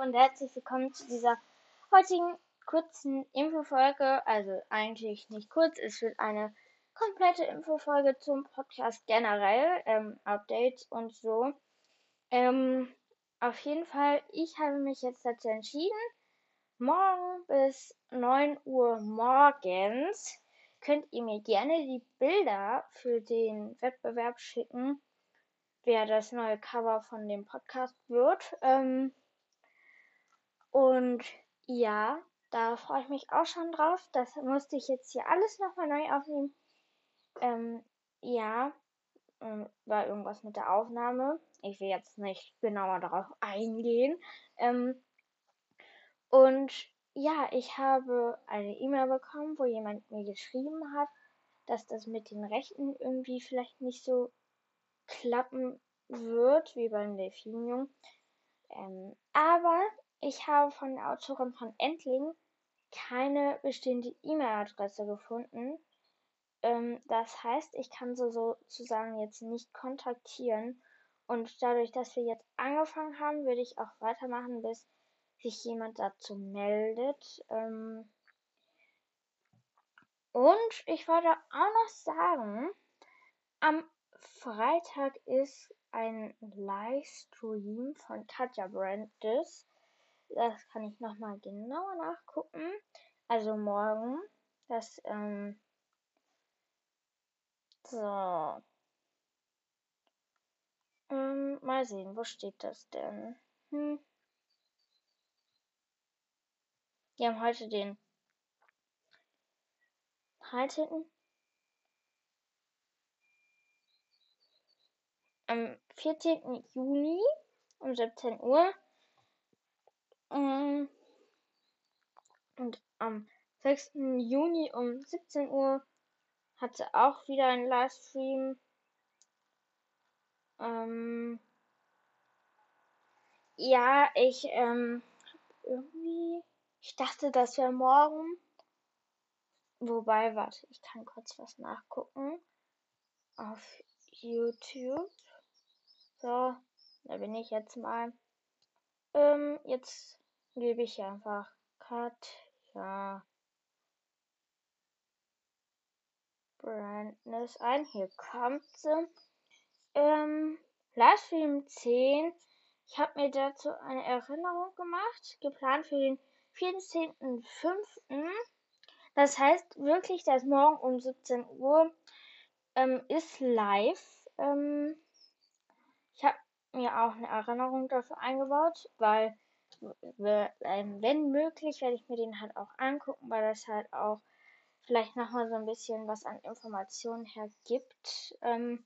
Und herzlich willkommen zu dieser heutigen kurzen Infofolge. Also eigentlich nicht kurz, es wird eine komplette Infofolge zum Podcast generell, ähm, Updates und so. Ähm, auf jeden Fall, ich habe mich jetzt dazu entschieden, morgen bis 9 Uhr morgens könnt ihr mir gerne die Bilder für den Wettbewerb schicken wer das neue Cover von dem Podcast wird. Ähm, und ja, da freue ich mich auch schon drauf. Das musste ich jetzt hier alles nochmal neu aufnehmen. Ähm, ja, ähm, war irgendwas mit der Aufnahme. Ich will jetzt nicht genauer darauf eingehen. Ähm, und ja, ich habe eine E-Mail bekommen, wo jemand mir geschrieben hat, dass das mit den Rechten irgendwie vielleicht nicht so klappen wird, wie beim Delfinjungen. Ähm, aber ich habe von der Autorin von Endling keine bestimmte E-Mail-Adresse gefunden. Ähm, das heißt, ich kann sie sozusagen jetzt nicht kontaktieren. Und dadurch, dass wir jetzt angefangen haben, würde ich auch weitermachen, bis sich jemand dazu meldet. Ähm, und ich wollte auch noch sagen, am Freitag ist ein Livestream von Katja Brandes. Das kann ich nochmal genauer nachgucken. Also morgen. Das, ähm, so. Ähm, mal sehen, wo steht das denn? Hm. Wir haben heute den 13 am 14. Juni um 17 Uhr. Ähm, und am 6. Juni um 17 Uhr hat sie auch wieder einen Livestream. Ähm, ja, ich ähm, irgendwie, ich dachte, das wäre morgen. Wobei, warte, ich kann kurz was nachgucken auf YouTube. So, da bin ich jetzt mal. Ähm, jetzt gebe ich einfach Katja Brandness ein. Hier kommt sie. Ähm, Livestream 10. Ich habe mir dazu eine Erinnerung gemacht, geplant für den 14.05. Das heißt wirklich, dass morgen um 17 Uhr ähm, ist live. Ähm, ich habe mir auch eine Erinnerung dafür eingebaut, weil wenn möglich, werde ich mir den halt auch angucken, weil das halt auch vielleicht nochmal so ein bisschen was an Informationen hergibt. Ähm,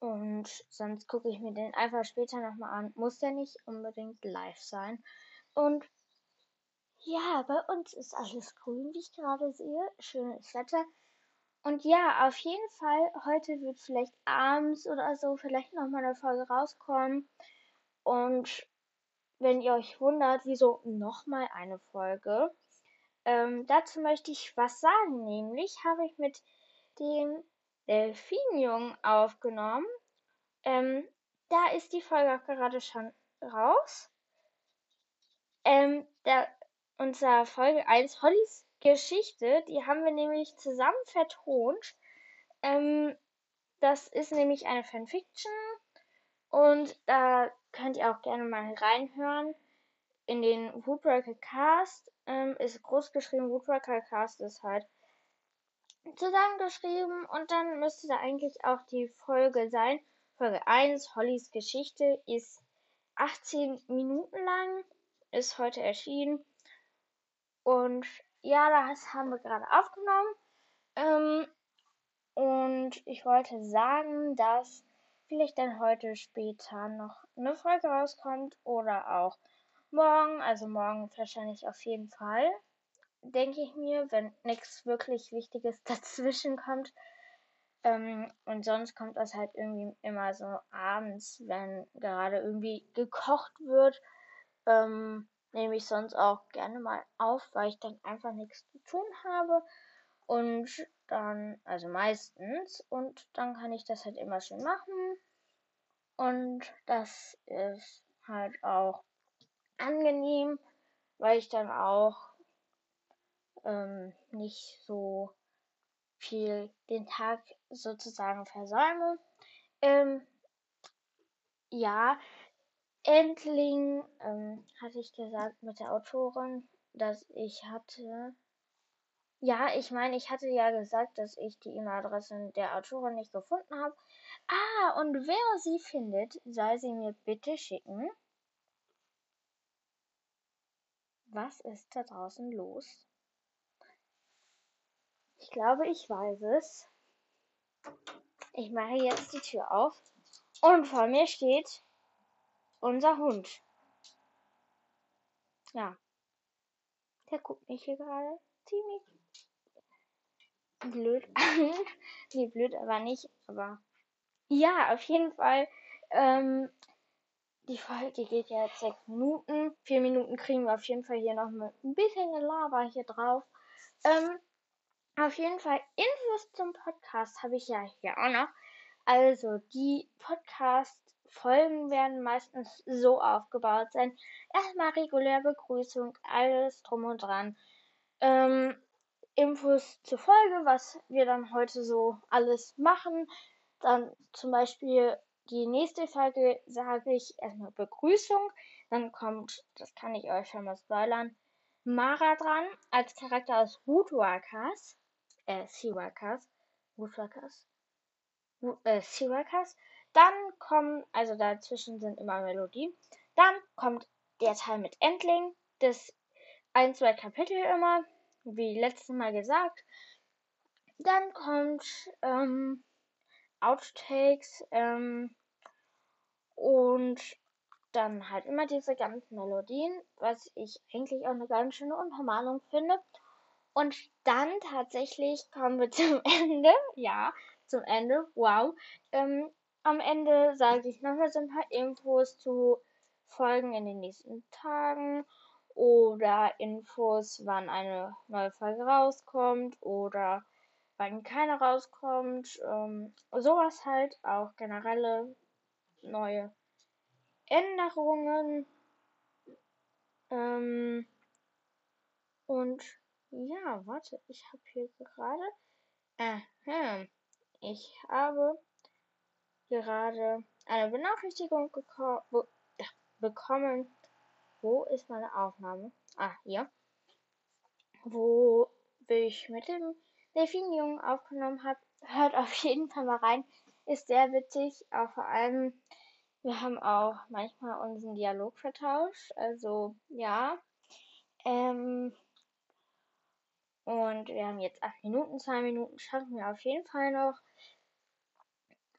und sonst gucke ich mir den einfach später nochmal an. Muss der nicht unbedingt live sein. Und ja, bei uns ist alles grün, wie ich gerade sehe. Schönes Wetter. Und ja, auf jeden Fall, heute wird vielleicht abends oder so vielleicht nochmal eine Folge rauskommen. Und wenn ihr euch wundert, wieso nochmal eine Folge, ähm, dazu möchte ich was sagen. Nämlich habe ich mit dem Delfinjungen aufgenommen. Ähm, da ist die Folge auch gerade schon raus. Ähm, da, unser Folge 1 Hollys Geschichte, die haben wir nämlich zusammen vertont. Ähm, das ist nämlich eine Fanfiction und da könnt ihr auch gerne mal reinhören. In den Woodbreaker Cast ähm, ist groß geschrieben, Woodbreaker Cast ist halt zusammengeschrieben und dann müsste da eigentlich auch die Folge sein. Folge 1, Hollys Geschichte, ist 18 Minuten lang, ist heute erschienen und ja, das haben wir gerade aufgenommen. Ähm, und ich wollte sagen, dass vielleicht dann heute später noch eine Folge rauskommt oder auch morgen. Also morgen wahrscheinlich auf jeden Fall, denke ich mir, wenn nichts wirklich Wichtiges dazwischen kommt. Ähm, und sonst kommt das halt irgendwie immer so abends, wenn gerade irgendwie gekocht wird. Ähm, nehme ich sonst auch gerne mal auf, weil ich dann einfach nichts zu tun habe. Und dann, also meistens, und dann kann ich das halt immer schön machen. Und das ist halt auch angenehm, weil ich dann auch ähm, nicht so viel den Tag sozusagen versäume. Ähm, ja, Endling ähm, hatte ich gesagt mit der Autorin, dass ich hatte. Ja, ich meine, ich hatte ja gesagt, dass ich die E-Mail-Adresse der Autorin nicht gefunden habe. Ah, und wer sie findet, soll sie mir bitte schicken. Was ist da draußen los? Ich glaube, ich weiß es. Ich mache jetzt die Tür auf und vor mir steht unser Hund. Ja. Der guckt mich hier gerade ziemlich blöd an. nee, blöd aber nicht, aber ja, auf jeden Fall. Ähm, die Folge geht ja jetzt sechs Minuten. Vier Minuten kriegen wir auf jeden Fall hier noch mit ein bisschen Gelaber hier drauf. Ähm, auf jeden Fall Infos zum Podcast habe ich ja hier auch noch. Also die Podcast-Folgen werden meistens so aufgebaut sein. Erstmal regulär Begrüßung, alles drum und dran. Ähm, Infos zur Folge, was wir dann heute so alles machen. Dann zum Beispiel die nächste Folge sage ich erstmal Begrüßung. Dann kommt, das kann ich euch schon mal spoilern, Mara dran als Charakter aus Woodwalkers äh, Seaworkers, Woodworkers, äh, Seaworkers. Dann kommen, also dazwischen sind immer Melodien. Dann kommt der Teil mit Endling, das ein, zwei Kapitel immer, wie letztes Mal gesagt. Dann kommt ähm, Outtakes ähm, und dann halt immer diese ganzen Melodien, was ich eigentlich auch eine ganz schöne Untermalung finde. Und dann tatsächlich kommen wir zum Ende. Ja, zum Ende. Wow. Ähm, am Ende sage ich nochmal so ein paar Infos zu Folgen in den nächsten Tagen oder Infos, wann eine neue Folge rauskommt oder wann keine rauskommt. Ähm, sowas halt, auch generelle neue Änderungen. Ähm, und ja, warte, ich habe hier gerade. Aha, ich habe gerade eine Benachrichtigung bekommen. Wo ist meine Aufnahme? Ah, hier. Wo ich mit dem Delfinjungen aufgenommen habe. Hört auf jeden Fall mal rein. Ist sehr witzig. Auch vor allem, wir haben auch manchmal unseren Dialog vertauscht. Also, ja. Ähm, und wir haben jetzt 8 Minuten, 2 Minuten schaffen wir auf jeden Fall noch.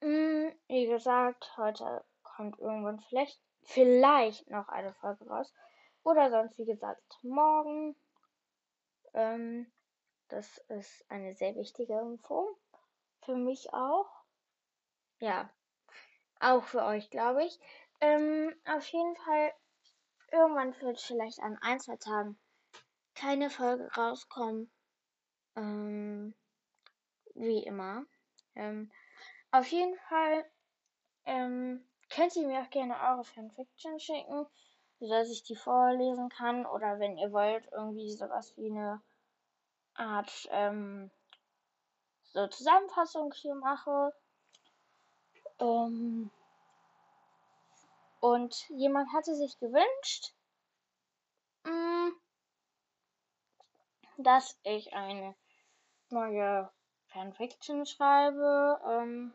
Hm, wie gesagt, heute kommt irgendwann vielleicht, vielleicht noch eine Folge raus. Oder sonst, wie gesagt, morgen. Ähm, das ist eine sehr wichtige Info. Für mich auch. Ja. Auch für euch, glaube ich. Ähm, auf jeden Fall, irgendwann wird vielleicht an ein, zwei Tagen keine Folge rauskommen. Ähm, wie immer. Ähm, auf jeden Fall ähm, könnt ihr mir auch gerne eure Fanfiction schicken, sodass ich die vorlesen kann. Oder wenn ihr wollt, irgendwie sowas wie eine Art ähm, so Zusammenfassung hier mache. Ähm, und jemand hatte sich gewünscht, mm, dass ich eine neue Fanfiction schreibe. Ähm,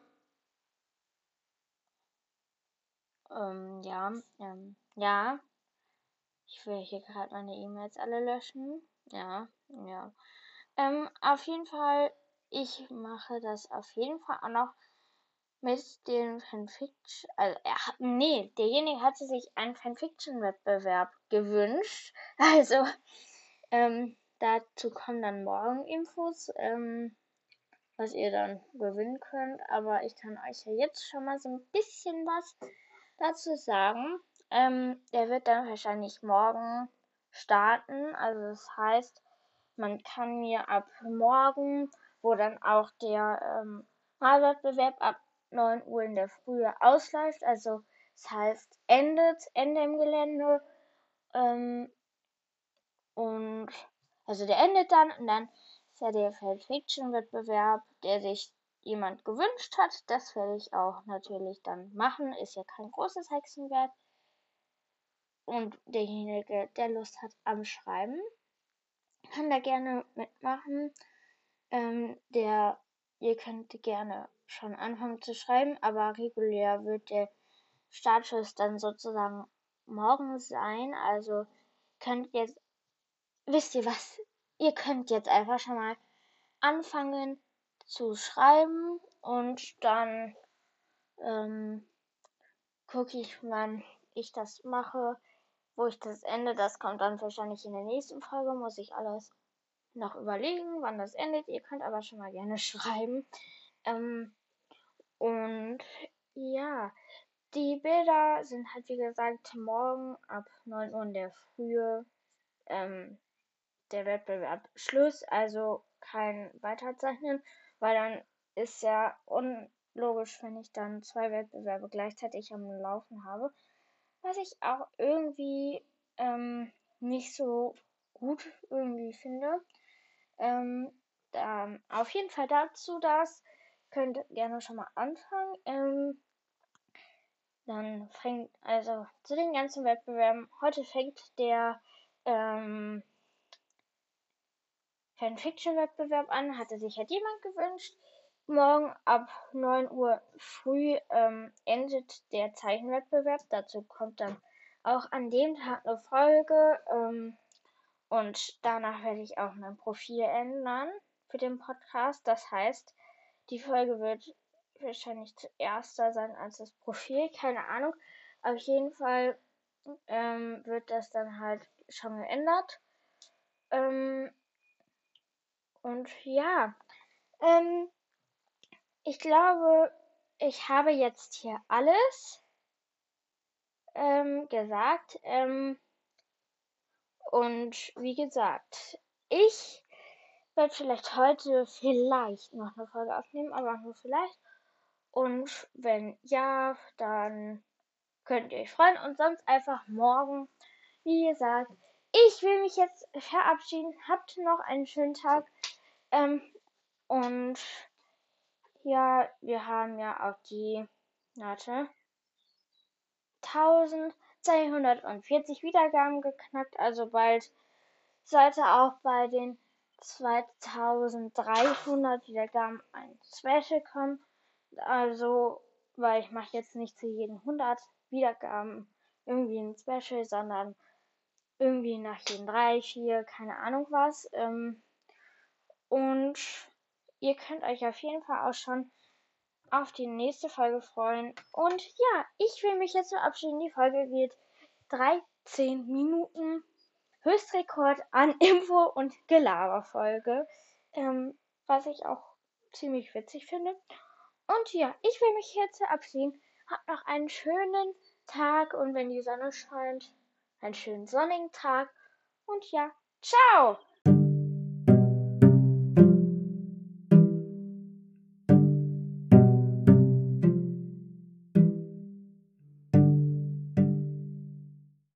ähm, ja, ähm, ja. Ich will hier gerade meine E-Mails alle löschen. Ja, ja. Ähm, auf jeden Fall, ich mache das auf jeden Fall auch noch mit den Fanfiction. Also, er hat, nee, derjenige hatte sich einen Fanfiction-Wettbewerb gewünscht. Also, ähm, Dazu kommen dann morgen Infos, ähm, was ihr dann gewinnen könnt. Aber ich kann euch ja jetzt schon mal so ein bisschen was dazu sagen. Ähm, der wird dann wahrscheinlich morgen starten. Also das heißt, man kann mir ab morgen, wo dann auch der ähm, Malwettbewerb ab 9 Uhr in der Früh ausläuft, also Das heißt, endet, Ende im Gelände. Ähm, und also der endet dann und dann ist ja der Fan-Fiction-Wettbewerb, der sich jemand gewünscht hat. Das werde ich auch natürlich dann machen. Ist ja kein großes Hexenwerk. Und derjenige, der Lust hat am Schreiben, kann da gerne mitmachen. Ähm, der, ihr könnt gerne schon anfangen zu schreiben, aber regulär wird der Startschuss dann sozusagen morgen sein. Also könnt jetzt, wisst ihr was? Ihr könnt jetzt einfach schon mal anfangen zu schreiben und dann ähm, gucke ich, wann ich das mache, wo ich das ende. Das kommt dann wahrscheinlich in der nächsten Folge, muss ich alles noch überlegen, wann das endet. Ihr könnt aber schon mal gerne schreiben. Ähm, und ja, die Bilder sind halt wie gesagt morgen ab 9 Uhr in der Früh ähm, der Wettbewerb Schluss, also kein Weiterzeichnen, weil dann ist ja unlogisch, wenn ich dann zwei Wettbewerbe gleichzeitig am Laufen habe. Was ich auch irgendwie ähm, nicht so gut irgendwie finde. Ähm, dann auf jeden Fall dazu das. Könnt gerne schon mal anfangen. Ähm, dann fängt, also zu den ganzen Wettbewerben, heute fängt der ähm, Fanfiction-Wettbewerb an, hatte sich halt jemand gewünscht. Morgen ab 9 Uhr früh ähm, endet der Zeichenwettbewerb. Dazu kommt dann auch an dem Tag eine Folge. Ähm, und danach werde ich auch mein Profil ändern für den Podcast. Das heißt, die Folge wird wahrscheinlich zuerst da sein als das Profil. Keine Ahnung. Auf jeden Fall ähm, wird das dann halt schon geändert. Ähm, und ja, ähm, ich glaube, ich habe jetzt hier alles ähm, gesagt. Ähm, und wie gesagt, ich werde vielleicht heute vielleicht noch eine Folge aufnehmen, aber nur vielleicht. Und wenn ja, dann könnt ihr euch freuen. Und sonst einfach morgen, wie gesagt. Ich will mich jetzt verabschieden. Habt noch einen schönen Tag. Ähm, und ja, wir haben ja auch die, warte, 1240 Wiedergaben geknackt. Also bald sollte auch bei den 2300 Wiedergaben ein Special kommen. Also, weil ich mache jetzt nicht zu jedem 100 Wiedergaben irgendwie ein Special, sondern irgendwie nach jeden drei, vier, keine Ahnung was. Ähm, und ihr könnt euch auf jeden Fall auch schon auf die nächste Folge freuen. Und ja, ich will mich jetzt verabschieden. Die Folge geht 13 Minuten. Höchstrekord an Info- und Gelaberfolge. Ähm, was ich auch ziemlich witzig finde. Und ja, ich will mich jetzt verabschieden. Habt noch einen schönen Tag und wenn die Sonne scheint, einen schönen sonnigen Tag. Und ja, ciao!